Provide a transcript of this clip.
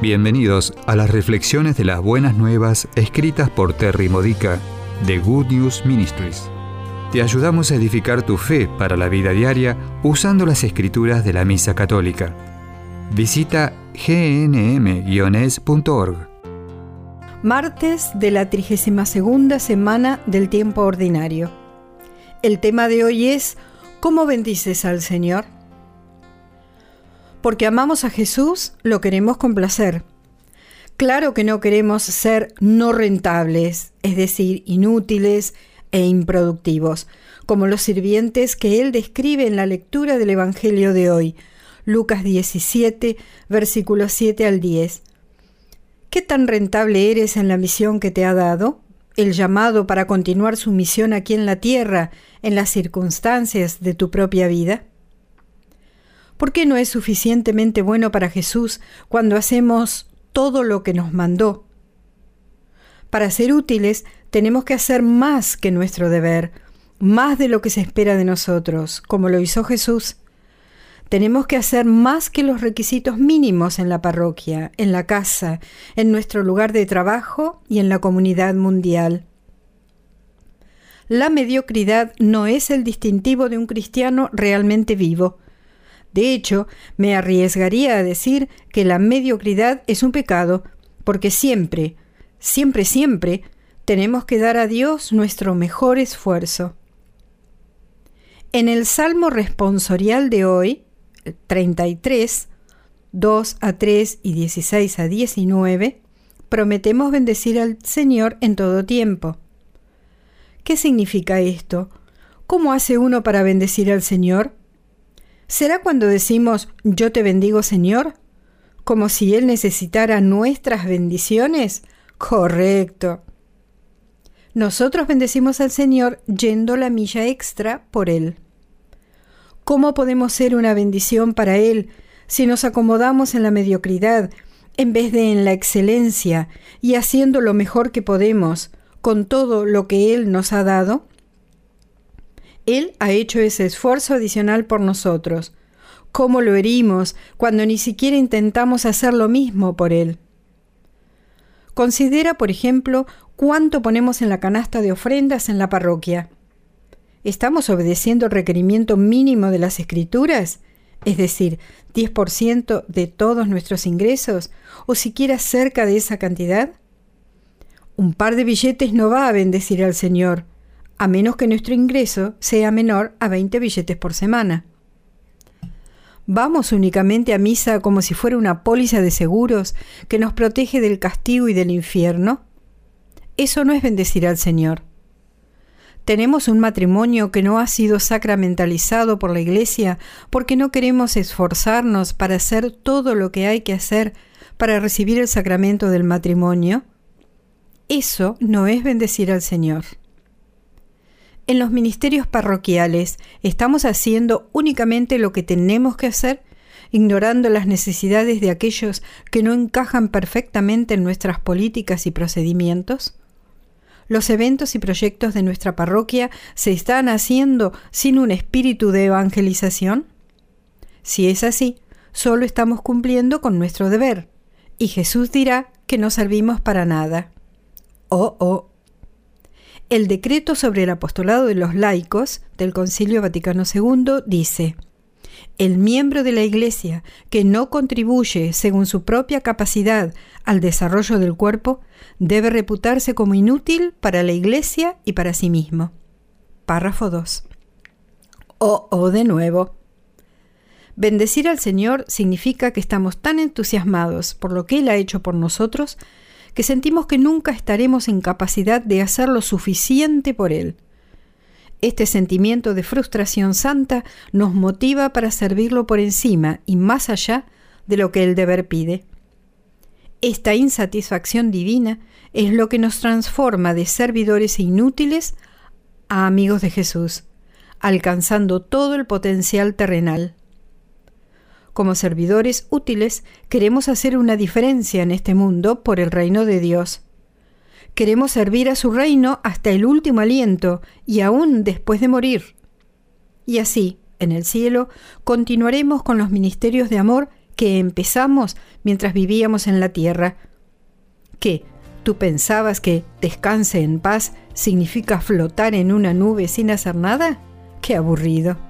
Bienvenidos a las reflexiones de las buenas nuevas escritas por Terry Modica de Good News Ministries. Te ayudamos a edificar tu fe para la vida diaria usando las escrituras de la Misa Católica. Visita gnm-es.org. Martes de la 32 semana del tiempo ordinario. El tema de hoy es ¿Cómo bendices al Señor? Porque amamos a Jesús, lo queremos complacer. Claro que no queremos ser no rentables, es decir, inútiles e improductivos, como los sirvientes que él describe en la lectura del Evangelio de hoy, Lucas 17, versículos 7 al 10. ¿Qué tan rentable eres en la misión que te ha dado? El llamado para continuar su misión aquí en la tierra, en las circunstancias de tu propia vida. ¿Por qué no es suficientemente bueno para Jesús cuando hacemos todo lo que nos mandó? Para ser útiles tenemos que hacer más que nuestro deber, más de lo que se espera de nosotros, como lo hizo Jesús. Tenemos que hacer más que los requisitos mínimos en la parroquia, en la casa, en nuestro lugar de trabajo y en la comunidad mundial. La mediocridad no es el distintivo de un cristiano realmente vivo. De hecho, me arriesgaría a decir que la mediocridad es un pecado, porque siempre, siempre, siempre tenemos que dar a Dios nuestro mejor esfuerzo. En el Salmo responsorial de hoy, 33, 2 a 3 y 16 a 19, prometemos bendecir al Señor en todo tiempo. ¿Qué significa esto? ¿Cómo hace uno para bendecir al Señor? ¿Será cuando decimos yo te bendigo Señor? ¿Como si Él necesitara nuestras bendiciones? Correcto. Nosotros bendecimos al Señor yendo la milla extra por Él. ¿Cómo podemos ser una bendición para Él si nos acomodamos en la mediocridad en vez de en la excelencia y haciendo lo mejor que podemos con todo lo que Él nos ha dado? Él ha hecho ese esfuerzo adicional por nosotros. ¿Cómo lo herimos cuando ni siquiera intentamos hacer lo mismo por Él? Considera, por ejemplo, cuánto ponemos en la canasta de ofrendas en la parroquia. ¿Estamos obedeciendo el requerimiento mínimo de las escrituras? Es decir, 10% de todos nuestros ingresos, o siquiera cerca de esa cantidad? Un par de billetes no va a bendecir al Señor, a menos que nuestro ingreso sea menor a 20 billetes por semana. ¿Vamos únicamente a misa como si fuera una póliza de seguros que nos protege del castigo y del infierno? Eso no es bendecir al Señor. Tenemos un matrimonio que no ha sido sacramentalizado por la Iglesia porque no queremos esforzarnos para hacer todo lo que hay que hacer para recibir el sacramento del matrimonio. Eso no es bendecir al Señor. En los ministerios parroquiales estamos haciendo únicamente lo que tenemos que hacer, ignorando las necesidades de aquellos que no encajan perfectamente en nuestras políticas y procedimientos. Los eventos y proyectos de nuestra parroquia se están haciendo sin un espíritu de evangelización. Si es así, solo estamos cumpliendo con nuestro deber, y Jesús dirá que no servimos para nada. Oh, oh, el decreto sobre el apostolado de los laicos del Concilio Vaticano II dice, el miembro de la Iglesia que no contribuye según su propia capacidad al desarrollo del cuerpo debe reputarse como inútil para la Iglesia y para sí mismo. Párrafo 2. Oh, oh, de nuevo. Bendecir al Señor significa que estamos tan entusiasmados por lo que Él ha hecho por nosotros que sentimos que nunca estaremos en capacidad de hacer lo suficiente por Él. Este sentimiento de frustración santa nos motiva para servirlo por encima y más allá de lo que el deber pide. Esta insatisfacción divina es lo que nos transforma de servidores inútiles a amigos de Jesús, alcanzando todo el potencial terrenal. Como servidores útiles, queremos hacer una diferencia en este mundo por el reino de Dios. Queremos servir a su reino hasta el último aliento y aún después de morir. Y así, en el cielo, continuaremos con los ministerios de amor que empezamos mientras vivíamos en la tierra. ¿Qué? ¿Tú pensabas que descanse en paz significa flotar en una nube sin hacer nada? ¡Qué aburrido!